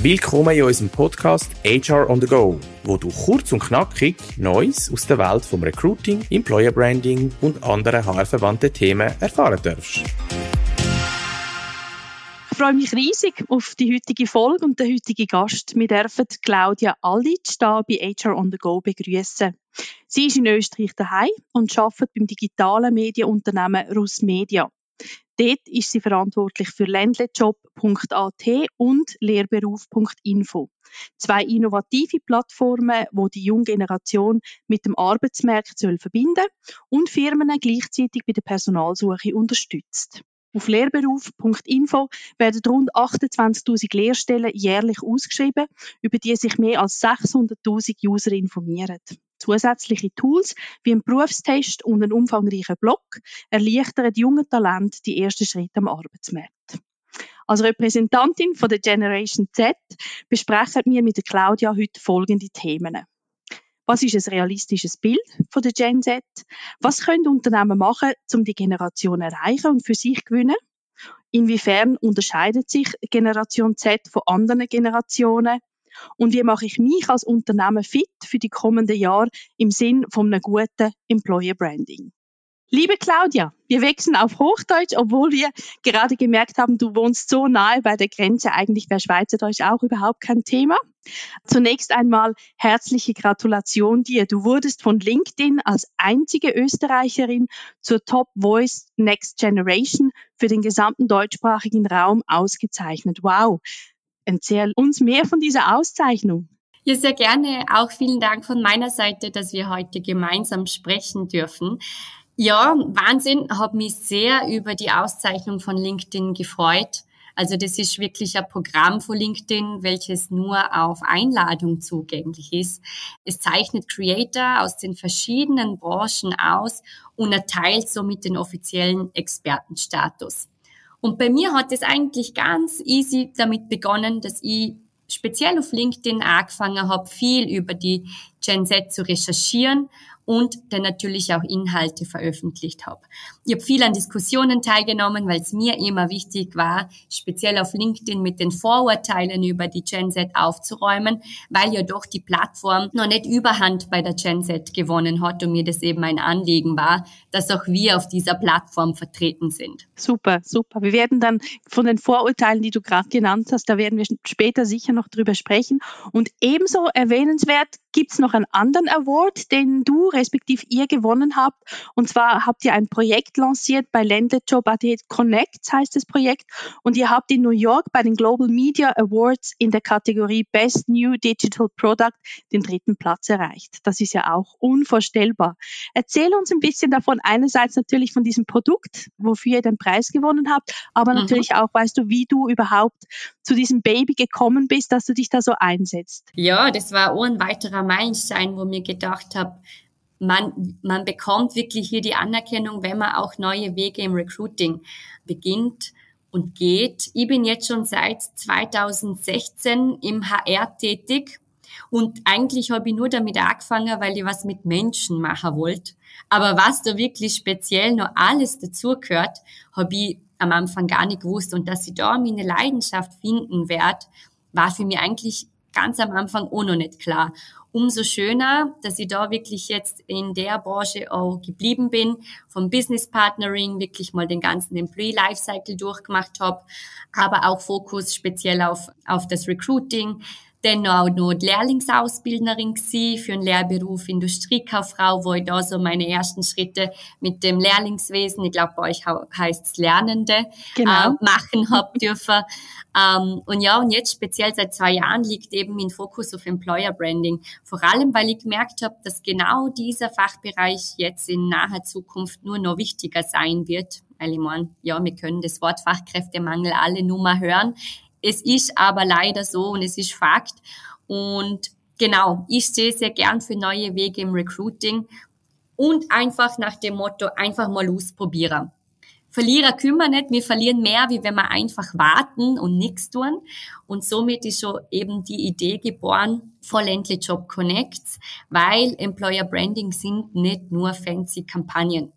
Willkommen in unserem Podcast HR on the Go, wo du kurz und knackig Neues aus der Welt vom Recruiting, Employer Branding und anderen HR-verwandten Themen erfahren darfst. Ich freue mich riesig auf die heutige Folge und den heutigen Gast. Wir dürfen Claudia Allitsch hier bei HR on the Go begrüßen. Sie ist in Österreich daheim und arbeitet beim digitalen Medienunternehmen Russ Media. Dort ist sie verantwortlich für ländlejob.at und lehrberuf.info. Zwei innovative Plattformen, wo die junge Generation mit dem Arbeitsmarkt soll verbinden und Firmen gleichzeitig bei der Personalsuche unterstützt. Auf lehrberuf.info werden rund 28.000 Lehrstellen jährlich ausgeschrieben, über die sich mehr als 600.000 User informieren. Zusätzliche Tools wie ein Berufstest und ein umfangreicher Blog erleichtern jungen Talenten die ersten Schritte am Arbeitsmarkt. Als Repräsentantin von der Generation Z besprechen wir mit Claudia heute folgende Themen. Was ist ein realistisches Bild von der Gen Z? Was können Unternehmen machen, um die Generation zu erreichen und für sich zu gewinnen? Inwiefern unterscheidet sich Generation Z von anderen Generationen? Und wie mache ich mich als Unternehmen fit für die kommenden Jahre im Sinn von einem guten Employer Branding? Liebe Claudia, wir wechseln auf Hochdeutsch, obwohl wir gerade gemerkt haben, du wohnst so nahe bei der Grenze. Eigentlich wäre Schweizerdeutsch auch überhaupt kein Thema. Zunächst einmal herzliche Gratulation dir. Du wurdest von LinkedIn als einzige Österreicherin zur Top Voice Next Generation für den gesamten deutschsprachigen Raum ausgezeichnet. Wow. Erzähl uns mehr von dieser Auszeichnung. Ja, sehr gerne. Auch vielen Dank von meiner Seite, dass wir heute gemeinsam sprechen dürfen. Ja, Wahnsinn, habe mich sehr über die Auszeichnung von LinkedIn gefreut. Also das ist wirklich ein Programm von LinkedIn, welches nur auf Einladung zugänglich ist. Es zeichnet Creator aus den verschiedenen Branchen aus und erteilt somit den offiziellen Expertenstatus. Und bei mir hat es eigentlich ganz easy damit begonnen, dass ich speziell auf LinkedIn angefangen habe, viel über die Gen Z zu recherchieren und dann natürlich auch Inhalte veröffentlicht habe. Ich habe viel an Diskussionen teilgenommen, weil es mir immer wichtig war, speziell auf LinkedIn mit den Vorurteilen über die Gen Z aufzuräumen, weil ja doch die Plattform noch nicht Überhand bei der Gen Z gewonnen hat und mir das eben ein Anliegen war, dass auch wir auf dieser Plattform vertreten sind. Super, super. Wir werden dann von den Vorurteilen, die du gerade genannt hast, da werden wir später sicher noch drüber sprechen. Und ebenso erwähnenswert gibt es noch einen anderen Award, den du respektive ihr gewonnen habt. Und zwar habt ihr ein Projekt lanciert bei Ländlejob Connect, heißt das Projekt. Und ihr habt in New York bei den Global Media Awards in der Kategorie Best New Digital Product den dritten Platz erreicht. Das ist ja auch unvorstellbar. Erzähl uns ein bisschen davon. Einerseits natürlich von diesem Produkt, wofür ihr den Preis gewonnen habt, aber mhm. natürlich auch, weißt du, wie du überhaupt zu diesem Baby gekommen bist, dass du dich da so einsetzt. Ja, das war auch ein weiterer Meilenstein, wo mir gedacht habe, man, man bekommt wirklich hier die Anerkennung, wenn man auch neue Wege im Recruiting beginnt und geht. Ich bin jetzt schon seit 2016 im HR tätig und eigentlich habe ich nur damit angefangen, weil ich was mit Menschen machen wollte. Aber was da wirklich speziell noch alles dazugehört, habe ich am Anfang gar nicht gewusst. Und dass ich da meine Leidenschaft finden werde, war für mich eigentlich ganz am Anfang auch noch nicht klar. Umso schöner, dass ich da wirklich jetzt in der Branche auch geblieben bin, vom Business Partnering wirklich mal den ganzen Employee Lifecycle durchgemacht habe, aber auch Fokus speziell auf, auf das Recruiting, dann auch noch Lehrlingsausbildnerin für einen Lehrberuf Industriekauffrau, wo ich da so meine ersten Schritte mit dem Lehrlingswesen, ich glaube bei euch heißt es Lernende, genau. äh, machen hab dürfen. Ähm, und ja, und jetzt speziell seit zwei Jahren liegt eben mein Fokus auf Employer Branding. Vor allem, weil ich gemerkt habe, dass genau dieser Fachbereich jetzt in naher Zukunft nur noch wichtiger sein wird. Weil ich meine, ja, wir können das Wort Fachkräftemangel alle nur mal hören. Es ist aber leider so und es ist Fakt. Und genau, ich stehe sehr gern für neue Wege im Recruiting und einfach nach dem Motto, einfach mal ausprobieren. Verlierer kümmern nicht, wir verlieren mehr, wie wenn wir einfach warten und nichts tun. Und somit ist schon eben die Idee geboren von Ländle Job Connects, weil Employer Branding sind nicht nur fancy Kampagnen.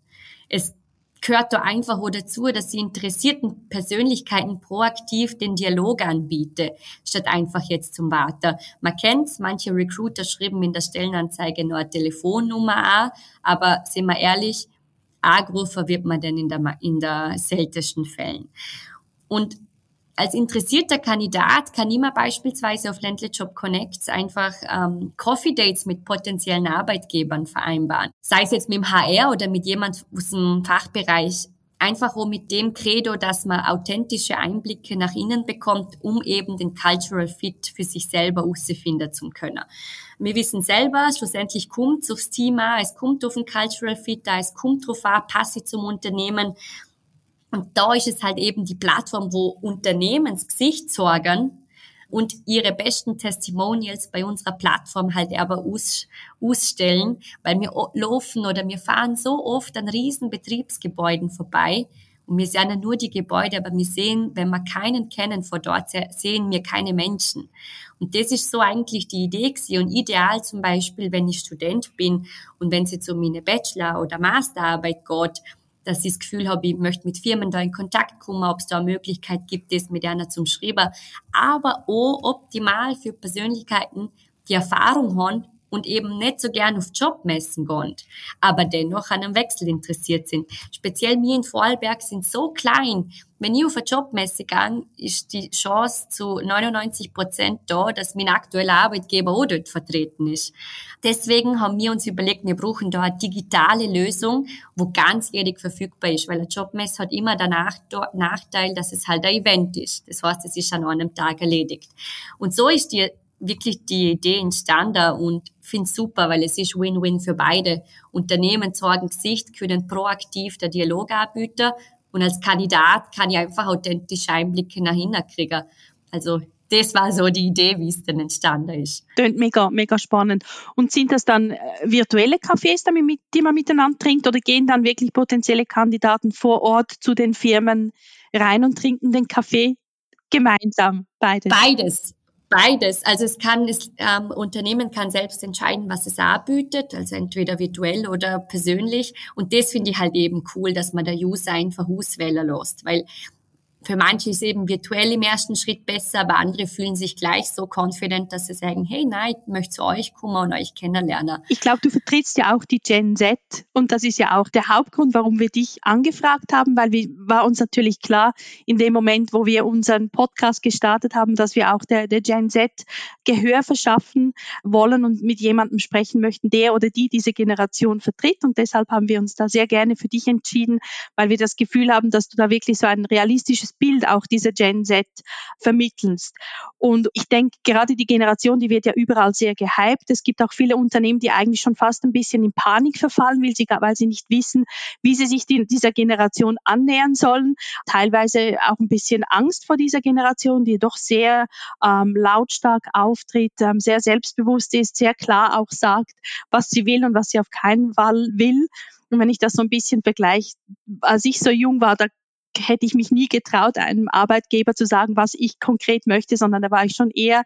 Es gehört da einfach auch dazu, dass sie interessierten Persönlichkeiten proaktiv den Dialog anbiete, statt einfach jetzt zum Warten. Man kennt's, manche Recruiter schreiben in der Stellenanzeige nur eine Telefonnummer an, aber sind wir ehrlich, angerufen wird man denn in der, in der seltensten Fällen. Und als interessierter Kandidat kann ich beispielsweise auf Ländle Job Connects einfach ähm, Coffee Dates mit potenziellen Arbeitgebern vereinbaren. Sei es jetzt mit dem HR oder mit jemand aus dem Fachbereich. Einfach auch mit dem Credo, dass man authentische Einblicke nach innen bekommt, um eben den Cultural Fit für sich selber herausfinden zu können. Wir wissen selber, schlussendlich kommt es aufs Team an, es kommt auf den Cultural Fit an, es kommt darauf an, passe zum Unternehmen. Und da ist es halt eben die Plattform, wo Unternehmensgesicht sorgen und ihre besten Testimonials bei unserer Plattform halt aber aus, ausstellen, weil wir laufen oder wir fahren so oft an riesen Betriebsgebäuden vorbei und wir sehen ja nur die Gebäude, aber wir sehen, wenn wir keinen kennen vor dort, sehen wir keine Menschen. Und das ist so eigentlich die Idee gewesen. und ideal zum Beispiel, wenn ich Student bin und wenn es jetzt um meine Bachelor- oder Masterarbeit geht, dass ich das Gefühl habe, ich möchte mit Firmen da in Kontakt kommen, ob es da eine Möglichkeit gibt, das mit einer zum Schreiben. Aber auch optimal für Persönlichkeiten, die Erfahrung haben und eben nicht so gern auf Jobmessen gehen, aber dennoch an einem Wechsel interessiert sind. Speziell mir in Vorarlberg sind so klein. Wenn ich auf eine Jobmesse gehe, ist die Chance zu 99 Prozent da, dass mein aktueller Arbeitgeber auch dort vertreten ist. Deswegen haben wir uns überlegt, wir brauchen da eine digitale Lösung, wo ganzjährig verfügbar ist, weil eine Jobmesse hat immer den Nachteil, dass es halt ein Event ist. Das heißt, es ist an einem Tag erledigt. Und so ist die wirklich die Idee entstanden und finde es super, weil es ist Win-Win für beide. Unternehmen sorgen Gesicht, können proaktiv der Dialog anbieten und als Kandidat kann ich einfach authentische Einblicke nach hinten kriegen. Also das war so die Idee, wie es dann entstanden ist. Klingt mega, mega spannend. Und sind das dann äh, virtuelle Cafés, die man miteinander trinkt, oder gehen dann wirklich potenzielle Kandidaten vor Ort zu den Firmen rein und trinken den Kaffee gemeinsam? Beides. Beides. Beides. Also es kann, das ähm, Unternehmen kann selbst entscheiden, was es anbietet, also entweder virtuell oder persönlich. Und das finde ich halt eben cool, dass man der User einfach auswählen lässt, weil für manche ist eben virtuell im ersten Schritt besser, aber andere fühlen sich gleich so confident, dass sie sagen, hey, nein, ich möchte zu euch kommen und euch kennenlernen. Ich glaube, du vertrittst ja auch die Gen Z und das ist ja auch der Hauptgrund, warum wir dich angefragt haben, weil wir, war uns natürlich klar, in dem Moment, wo wir unseren Podcast gestartet haben, dass wir auch der, der Gen Z Gehör verschaffen wollen und mit jemandem sprechen möchten, der oder die diese Generation vertritt und deshalb haben wir uns da sehr gerne für dich entschieden, weil wir das Gefühl haben, dass du da wirklich so ein realistisches Bild auch dieser Gen Z vermittelst. Und ich denke, gerade die Generation, die wird ja überall sehr gehypt. Es gibt auch viele Unternehmen, die eigentlich schon fast ein bisschen in Panik verfallen, weil sie, weil sie nicht wissen, wie sie sich die, dieser Generation annähern sollen. Teilweise auch ein bisschen Angst vor dieser Generation, die doch sehr ähm, lautstark auftritt, ähm, sehr selbstbewusst ist, sehr klar auch sagt, was sie will und was sie auf keinen Fall will. Und wenn ich das so ein bisschen vergleiche, als ich so jung war, da hätte ich mich nie getraut, einem Arbeitgeber zu sagen, was ich konkret möchte, sondern da war ich schon eher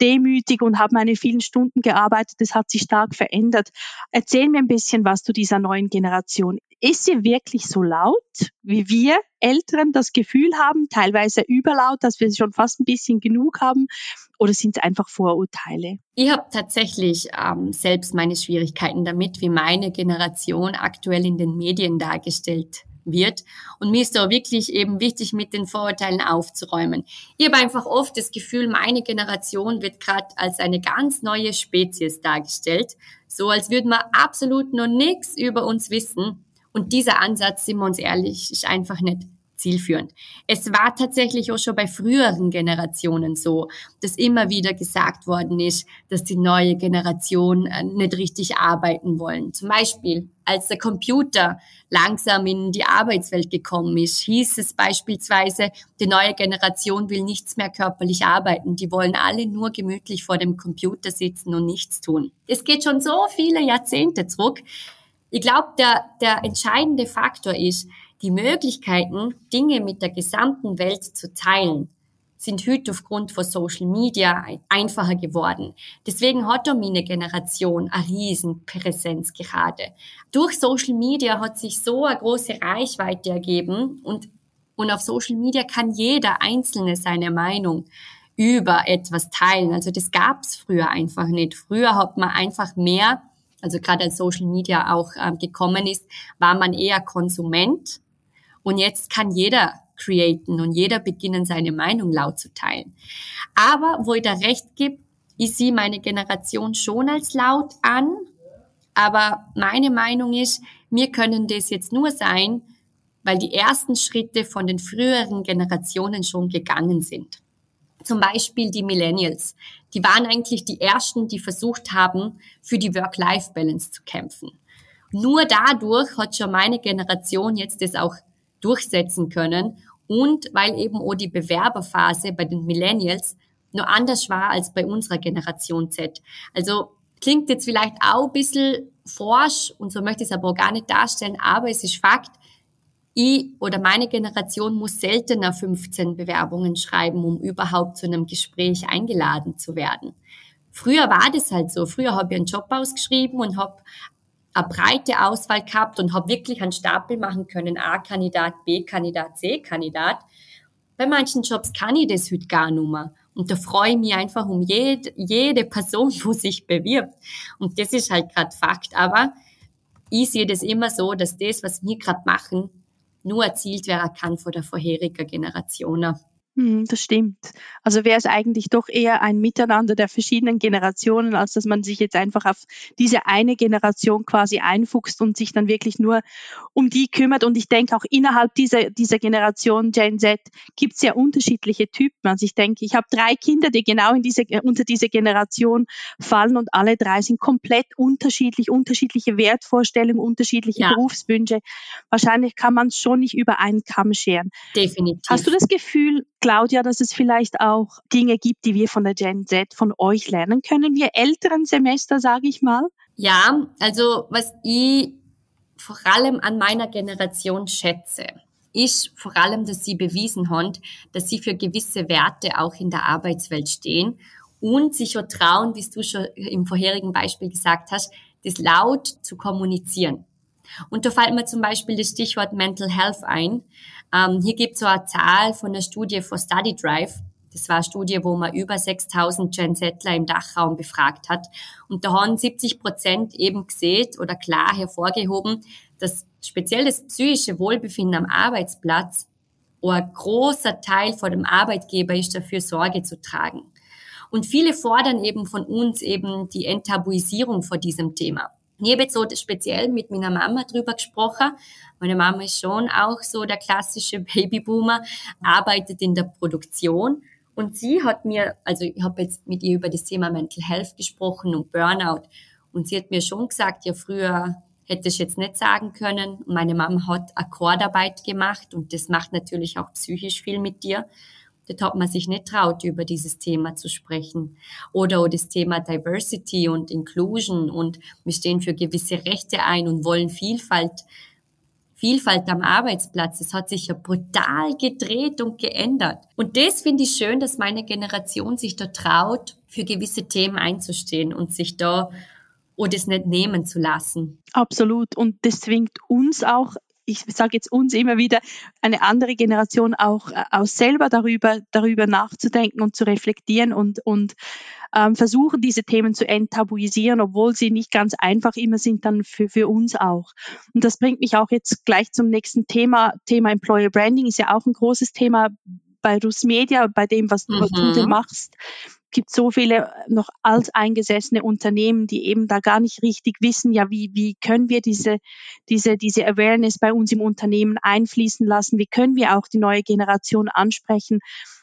demütig und habe meine vielen Stunden gearbeitet. Das hat sich stark verändert. Erzähl mir ein bisschen was zu dieser neuen Generation. Ist sie wirklich so laut, wie wir Älteren das Gefühl haben, teilweise überlaut, dass wir schon fast ein bisschen genug haben? Oder sind es einfach Vorurteile? Ich habe tatsächlich ähm, selbst meine Schwierigkeiten damit, wie meine Generation aktuell in den Medien dargestellt wird. Und mir ist da wirklich eben wichtig, mit den Vorurteilen aufzuräumen. Ich habe einfach oft das Gefühl, meine Generation wird gerade als eine ganz neue Spezies dargestellt, so als würde man absolut noch nichts über uns wissen. Und dieser Ansatz, sind wir uns ehrlich, ist einfach nicht zielführend. Es war tatsächlich auch schon bei früheren Generationen so, dass immer wieder gesagt worden ist, dass die neue Generation äh, nicht richtig arbeiten wollen. Zum Beispiel, als der Computer langsam in die Arbeitswelt gekommen ist, hieß es beispielsweise, die neue Generation will nichts mehr körperlich arbeiten. Die wollen alle nur gemütlich vor dem Computer sitzen und nichts tun. Es geht schon so viele Jahrzehnte zurück. Ich glaube, der, der entscheidende Faktor ist, die Möglichkeiten, Dinge mit der gesamten Welt zu teilen, sind heute aufgrund von Social Media einfacher geworden. Deswegen hat auch meine Generation eine riesen Präsenz gerade. Durch Social Media hat sich so eine große Reichweite ergeben und, und auf Social Media kann jeder Einzelne seine Meinung über etwas teilen. Also das gab's früher einfach nicht. Früher hat man einfach mehr, also gerade als Social Media auch ähm, gekommen ist, war man eher Konsument. Und jetzt kann jeder createn und jeder beginnen, seine Meinung laut zu teilen. Aber wo ich da recht gebe, ich sehe meine Generation schon als laut an, aber meine Meinung ist, wir können das jetzt nur sein, weil die ersten Schritte von den früheren Generationen schon gegangen sind. Zum Beispiel die Millennials. Die waren eigentlich die ersten, die versucht haben, für die Work-Life-Balance zu kämpfen. Nur dadurch hat schon meine Generation jetzt das auch durchsetzen können und weil eben auch die Bewerberphase bei den Millennials nur anders war als bei unserer Generation Z. Also klingt jetzt vielleicht auch ein bisschen forsch und so möchte ich es aber auch gar nicht darstellen, aber es ist Fakt, ich oder meine Generation muss seltener 15 Bewerbungen schreiben, um überhaupt zu einem Gespräch eingeladen zu werden. Früher war das halt so. Früher habe ich einen Job ausgeschrieben und habe eine breite Auswahl gehabt und habe wirklich einen Stapel machen können. A-Kandidat, B-Kandidat, C-Kandidat. Bei manchen Jobs kann ich das heute gar nicht mehr. Und da freue ich mich einfach um jede, jede Person, wo sich bewirbt. Und das ist halt gerade Fakt. Aber ich sehe das immer so, dass das, was wir gerade machen, nur erzielt werden kann von der vorherigen Generation. Hm, das stimmt. Also wäre es eigentlich doch eher ein Miteinander der verschiedenen Generationen, als dass man sich jetzt einfach auf diese eine Generation quasi einfuchst und sich dann wirklich nur um die kümmert. Und ich denke auch innerhalb dieser, dieser Generation Gen Z gibt es ja unterschiedliche Typen. Also ich denke, ich habe drei Kinder, die genau in diese, unter diese Generation fallen und alle drei sind komplett unterschiedlich, unterschiedliche Wertvorstellungen, unterschiedliche ja. Berufswünsche. Wahrscheinlich kann man es schon nicht über einen Kamm scheren. Definitiv. Hast du das Gefühl, Claudia, dass es vielleicht auch Dinge gibt, die wir von der Gen Z von euch lernen können, wir älteren Semester, sage ich mal? Ja, also was ich vor allem an meiner Generation schätze, ist vor allem, dass sie bewiesen haben, dass sie für gewisse Werte auch in der Arbeitswelt stehen und sich schon trauen, wie du schon im vorherigen Beispiel gesagt hast, das laut zu kommunizieren. Und da fällt mir zum Beispiel das Stichwort Mental Health ein. Ähm, hier gibt es so eine Zahl von der Studie von Study Drive. Das war eine Studie, wo man über 6000 Gen Zler im Dachraum befragt hat. Und da haben 70 Prozent eben gesehen oder klar hervorgehoben, dass speziell das psychische Wohlbefinden am Arbeitsplatz ein großer Teil vor dem Arbeitgeber ist, dafür Sorge zu tragen. Und viele fordern eben von uns eben die Enttabuisierung vor diesem Thema. Ich habe jetzt so speziell mit meiner Mama drüber gesprochen. Meine Mama ist schon auch so der klassische Babyboomer, arbeitet in der Produktion. Und sie hat mir, also ich habe jetzt mit ihr über das Thema Mental Health gesprochen und Burnout. Und sie hat mir schon gesagt, ja, früher hätte ich jetzt nicht sagen können. Meine Mama hat Akkordarbeit gemacht und das macht natürlich auch psychisch viel mit dir. Dort hat man sich nicht traut, über dieses Thema zu sprechen. Oder auch das Thema Diversity und Inclusion und wir stehen für gewisse Rechte ein und wollen Vielfalt. Vielfalt am Arbeitsplatz, das hat sich ja brutal gedreht und geändert. Und das finde ich schön, dass meine Generation sich da traut, für gewisse Themen einzustehen und sich da oder es nicht nehmen zu lassen. Absolut. Und das zwingt uns auch ich sage jetzt uns immer wieder, eine andere Generation auch, äh, auch selber darüber, darüber nachzudenken und zu reflektieren und, und ähm, versuchen, diese Themen zu enttabuisieren, obwohl sie nicht ganz einfach immer sind, dann für, für uns auch. Und das bringt mich auch jetzt gleich zum nächsten Thema. Thema Employer Branding ist ja auch ein großes Thema bei Rus Media, bei dem, was, mhm. was du mhm. machst gibt so viele noch alteingesessene Unternehmen, die eben da gar nicht richtig wissen, ja, wie, wie können wir diese, diese, diese Awareness bei uns im Unternehmen einfließen lassen? Wie können wir auch die neue Generation ansprechen?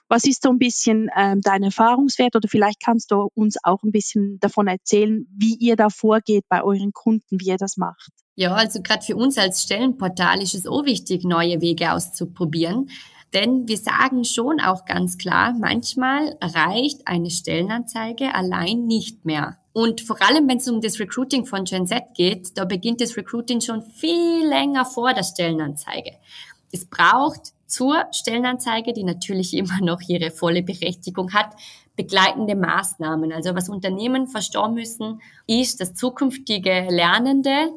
Was ist so ein bisschen ähm, dein Erfahrungswert oder vielleicht kannst du uns auch ein bisschen davon erzählen, wie ihr da vorgeht bei euren Kunden, wie ihr das macht? Ja, also gerade für uns als Stellenportal ist es auch wichtig, neue Wege auszuprobieren. Denn wir sagen schon auch ganz klar, manchmal reicht eine Stellenanzeige allein nicht mehr. Und vor allem, wenn es um das Recruiting von Gen Z geht, da beginnt das Recruiting schon viel länger vor der Stellenanzeige. Es braucht zur Stellenanzeige, die natürlich immer noch ihre volle Berechtigung hat, begleitende Maßnahmen. Also was Unternehmen verstehen müssen, ist, dass zukünftige Lernende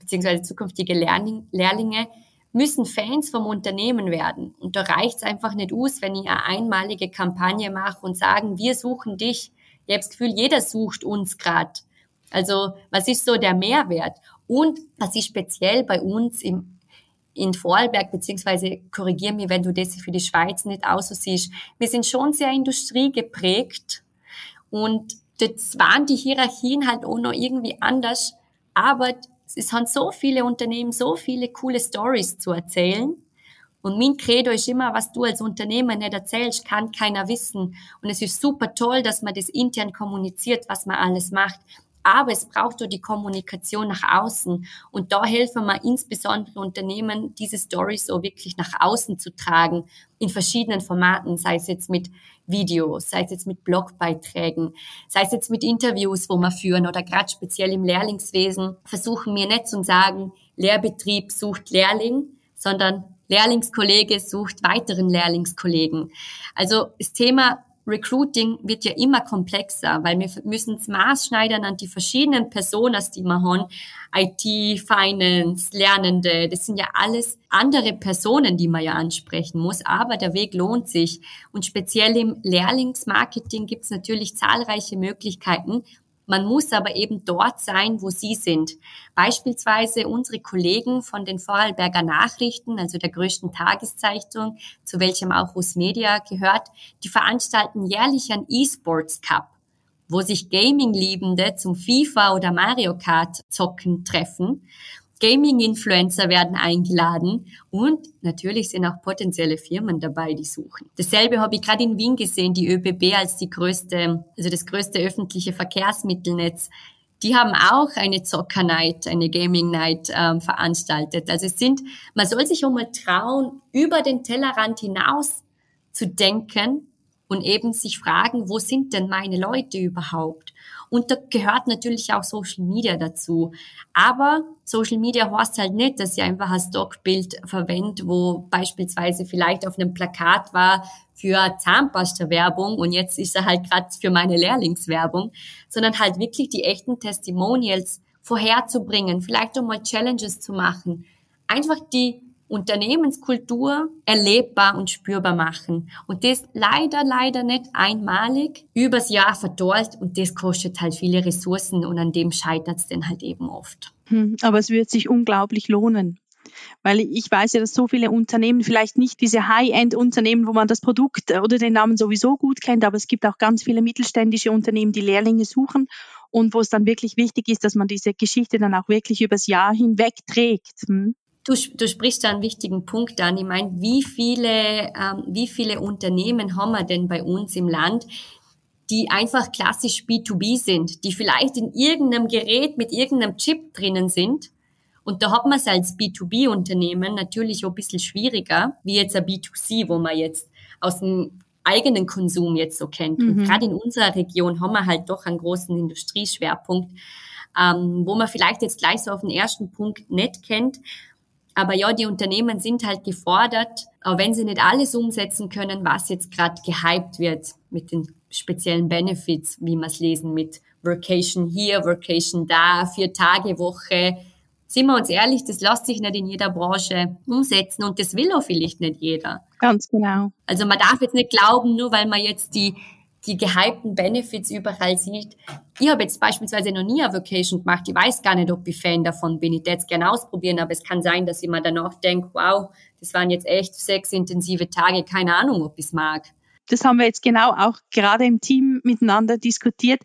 bzw. zukünftige Lehrlinge müssen Fans vom Unternehmen werden. Und da reicht es einfach nicht aus, wenn ich eine einmalige Kampagne mache und sagen, wir suchen dich. Ich habe das Gefühl, jeder sucht uns gerade. Also was ist so der Mehrwert? Und was ist speziell bei uns im, in Vorarlberg, beziehungsweise korrigier mich, wenn du das für die Schweiz nicht aus so siehst. Wir sind schon sehr industriegeprägt und das waren die Hierarchien halt auch noch irgendwie anders. Aber es haben so viele Unternehmen, so viele coole Stories zu erzählen. Und mein Credo ist immer, was du als Unternehmer nicht erzählst, kann keiner wissen. Und es ist super toll, dass man das intern kommuniziert, was man alles macht. Aber es braucht auch die Kommunikation nach außen. Und da helfen wir insbesondere Unternehmen, diese Stories so wirklich nach außen zu tragen, in verschiedenen Formaten, sei es jetzt mit Videos, sei es jetzt mit Blogbeiträgen, sei es jetzt mit Interviews, wo wir führen oder gerade speziell im Lehrlingswesen, versuchen wir nicht zu sagen, Lehrbetrieb sucht Lehrling, sondern Lehrlingskollege sucht weiteren Lehrlingskollegen. Also das Thema Recruiting wird ja immer komplexer, weil wir müssen es maßschneidern an die verschiedenen Personen, die wir haben. IT, Finance, Lernende, das sind ja alles andere Personen, die man ja ansprechen muss, aber der Weg lohnt sich. Und speziell im Lehrlingsmarketing gibt es natürlich zahlreiche Möglichkeiten, man muss aber eben dort sein, wo Sie sind. Beispielsweise unsere Kollegen von den Vorarlberger Nachrichten, also der größten Tageszeitung, zu welchem auch Rus Media gehört, die veranstalten jährlich einen E-Sports Cup, wo sich Gaming-Liebende zum FIFA oder Mario Kart zocken treffen. Gaming-Influencer werden eingeladen und natürlich sind auch potenzielle Firmen dabei, die suchen. Dasselbe habe ich gerade in Wien gesehen, die ÖBB als die größte, also das größte öffentliche Verkehrsmittelnetz. Die haben auch eine Zocker Night, eine Gaming Night ähm, veranstaltet. Also es sind, man soll sich auch mal trauen, über den Tellerrand hinaus zu denken und eben sich fragen, wo sind denn meine Leute überhaupt? Und da gehört natürlich auch Social Media dazu. Aber Social Media heißt halt nicht, dass ich einfach ein Stockbild verwende, wo beispielsweise vielleicht auf einem Plakat war für Zahnpasta-Werbung und jetzt ist er halt gerade für meine Lehrlingswerbung, sondern halt wirklich die echten Testimonials vorherzubringen, vielleicht auch mal Challenges zu machen. Einfach die Unternehmenskultur erlebbar und spürbar machen. Und das leider, leider nicht einmalig übers Jahr verdorrt und das kostet halt viele Ressourcen und an dem scheitert es dann halt eben oft. Hm, aber es wird sich unglaublich lohnen. Weil ich weiß ja, dass so viele Unternehmen, vielleicht nicht diese High-End-Unternehmen, wo man das Produkt oder den Namen sowieso gut kennt, aber es gibt auch ganz viele mittelständische Unternehmen, die Lehrlinge suchen und wo es dann wirklich wichtig ist, dass man diese Geschichte dann auch wirklich übers Jahr hinweg trägt. Hm? Du, du sprichst da einen wichtigen Punkt an. Ich meine, wie viele, ähm, wie viele Unternehmen haben wir denn bei uns im Land, die einfach klassisch B2B sind, die vielleicht in irgendeinem Gerät mit irgendeinem Chip drinnen sind. Und da hat man es als B2B-Unternehmen natürlich auch ein bisschen schwieriger, wie jetzt ein B2C, wo man jetzt aus dem eigenen Konsum jetzt so kennt. Mhm. Und gerade in unserer Region haben wir halt doch einen großen Industrieschwerpunkt, ähm, wo man vielleicht jetzt gleich so auf den ersten Punkt nicht kennt. Aber ja, die Unternehmen sind halt gefordert, auch wenn sie nicht alles umsetzen können, was jetzt gerade gehypt wird mit den speziellen Benefits, wie wir es lesen, mit Workation hier, Workation da, vier Tage Woche. Sind wir uns ehrlich, das lässt sich nicht in jeder Branche umsetzen und das will auch vielleicht nicht jeder. Ganz genau. Also man darf jetzt nicht glauben, nur weil man jetzt die die gehypten Benefits überall sieht. Ich habe jetzt beispielsweise noch nie eine Vacation gemacht. Ich weiß gar nicht, ob ich Fan davon bin. Ich jetzt gerne ausprobieren, aber es kann sein, dass ich mir danach denke, wow, das waren jetzt echt sechs intensive Tage. Keine Ahnung, ob ich es mag. Das haben wir jetzt genau auch gerade im Team miteinander diskutiert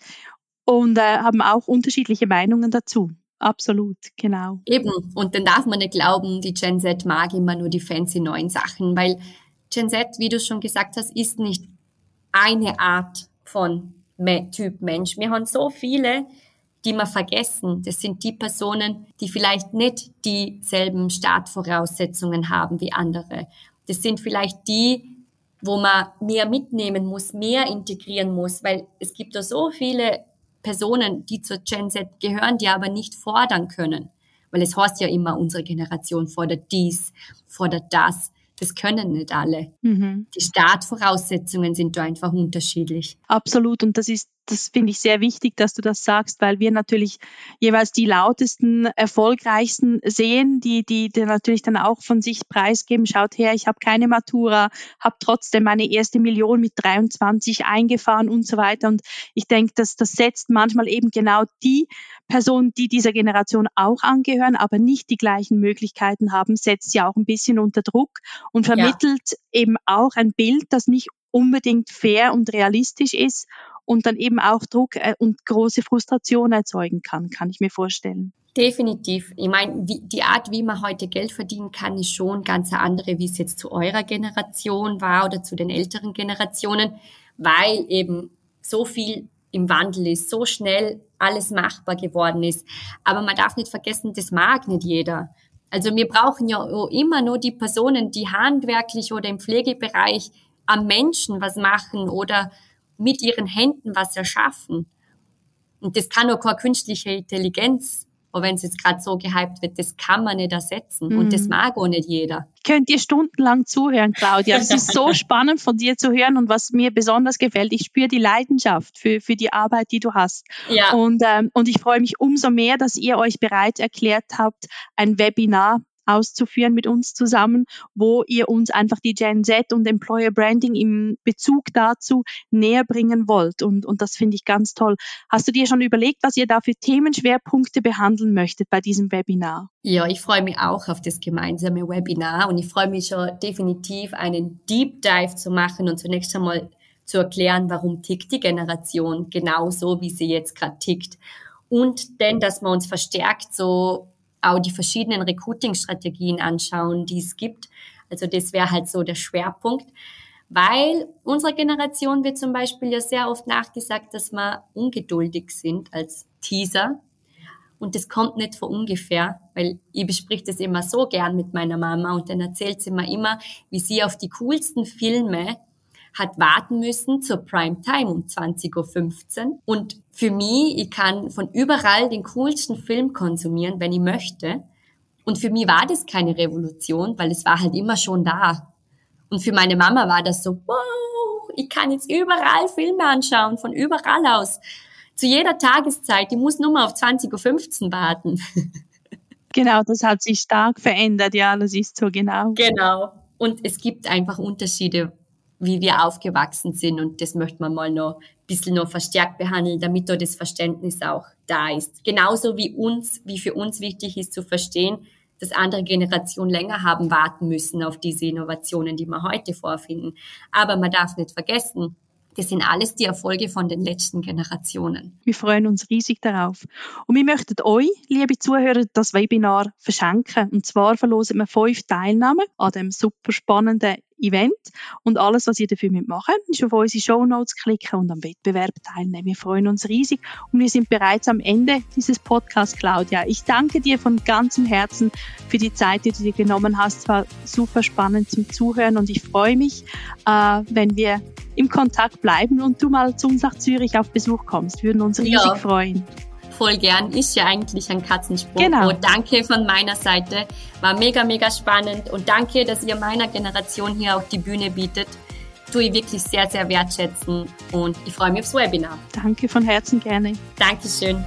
und äh, haben auch unterschiedliche Meinungen dazu. Absolut, genau. Eben. Und dann darf man nicht glauben, die Gen Z mag immer nur die fancy neuen Sachen, weil Gen Z, wie du schon gesagt hast, ist nicht eine Art von Typ Mensch. Wir haben so viele, die wir vergessen. Das sind die Personen, die vielleicht nicht dieselben Startvoraussetzungen haben wie andere. Das sind vielleicht die, wo man mehr mitnehmen muss, mehr integrieren muss, weil es gibt da so viele Personen, die zur Gen Z gehören, die aber nicht fordern können. Weil es heißt ja immer, unsere Generation fordert dies, fordert das. Das können nicht alle. Mhm. Die Startvoraussetzungen sind da einfach unterschiedlich. Absolut. Und das ist das finde ich sehr wichtig, dass du das sagst, weil wir natürlich jeweils die lautesten, erfolgreichsten sehen, die, die, die natürlich dann auch von sich preisgeben. Schaut her, ich habe keine Matura, habe trotzdem meine erste Million mit 23 eingefahren und so weiter. Und ich denke, dass das setzt manchmal eben genau die Personen, die dieser Generation auch angehören, aber nicht die gleichen Möglichkeiten haben, setzt sie auch ein bisschen unter Druck und vermittelt ja. eben auch ein Bild, das nicht unbedingt fair und realistisch ist und dann eben auch Druck äh, und große Frustration erzeugen kann, kann ich mir vorstellen. Definitiv. Ich meine, die Art, wie man heute Geld verdienen kann, ist schon ganz andere, wie es jetzt zu eurer Generation war oder zu den älteren Generationen, weil eben so viel im Wandel ist, so schnell alles machbar geworden ist. Aber man darf nicht vergessen, das mag nicht jeder. Also wir brauchen ja immer nur die Personen, die handwerklich oder im Pflegebereich am Menschen was machen oder mit ihren Händen was erschaffen. Und das kann auch keine künstliche Intelligenz, aber wenn es jetzt gerade so gehypt wird, das kann man nicht ersetzen. Mhm. Und das mhm. mag auch nicht jeder. Könnt ihr stundenlang zuhören, Claudia. Es ist so spannend von dir zu hören und was mir besonders gefällt, ich spüre die Leidenschaft für, für die Arbeit, die du hast. Ja. Und, ähm, und ich freue mich umso mehr, dass ihr euch bereit erklärt habt, ein Webinar auszuführen mit uns zusammen, wo ihr uns einfach die Gen Z und Employer Branding im Bezug dazu näher bringen wollt. Und, und das finde ich ganz toll. Hast du dir schon überlegt, was ihr da für Themenschwerpunkte behandeln möchtet bei diesem Webinar? Ja, ich freue mich auch auf das gemeinsame Webinar und ich freue mich schon definitiv einen Deep Dive zu machen und zunächst einmal zu erklären, warum tickt die Generation genauso, wie sie jetzt gerade tickt. Und denn, dass wir uns verstärkt so auch die verschiedenen Recruiting-Strategien anschauen, die es gibt. Also das wäre halt so der Schwerpunkt. Weil unserer Generation wird zum Beispiel ja sehr oft nachgesagt, dass wir ungeduldig sind als Teaser. Und das kommt nicht von ungefähr, weil ich besprich das immer so gern mit meiner Mama und dann erzählt sie mir immer, wie sie auf die coolsten Filme hat warten müssen zur Primetime um 20.15 Uhr. Und für mich, ich kann von überall den coolsten Film konsumieren, wenn ich möchte. Und für mich war das keine Revolution, weil es war halt immer schon da. Und für meine Mama war das so, wow, ich kann jetzt überall Filme anschauen, von überall aus. Zu jeder Tageszeit, ich muss nur mal auf 20.15 Uhr warten. Genau, das hat sich stark verändert, ja, das ist so genau. Genau. Und es gibt einfach Unterschiede, wie wir aufgewachsen sind. Und das möchte man mal noch ein bisschen noch verstärkt behandeln, damit da das Verständnis auch da ist. Genauso wie uns, wie für uns wichtig ist zu verstehen, dass andere Generationen länger haben warten müssen auf diese Innovationen, die wir heute vorfinden. Aber man darf nicht vergessen, das sind alles die Erfolge von den letzten Generationen. Wir freuen uns riesig darauf. Und wir möchten euch, liebe Zuhörer, das Webinar verschenken. Und zwar verlosen wir fünf Teilnahmen an dem super spannenden Event. Und alles, was ihr dafür machen müsst, ist auf unsere Show Notes klicken und am Wettbewerb teilnehmen. Wir freuen uns riesig und wir sind bereits am Ende dieses Podcasts, Claudia. Ich danke dir von ganzem Herzen für die Zeit, die du dir genommen hast. Es war super spannend zum Zuhören und ich freue mich, äh, wenn wir im Kontakt bleiben und du mal zu uns nach Zürich auf Besuch kommst. Wir würden uns riesig ja. freuen voll gern. Ist ja eigentlich ein Katzensprung. Genau. Und danke von meiner Seite. War mega, mega spannend. Und danke, dass ihr meiner Generation hier auch die Bühne bietet. Tue ich wirklich sehr, sehr wertschätzen. Und ich freue mich aufs Webinar. Danke von Herzen gerne. Dankeschön.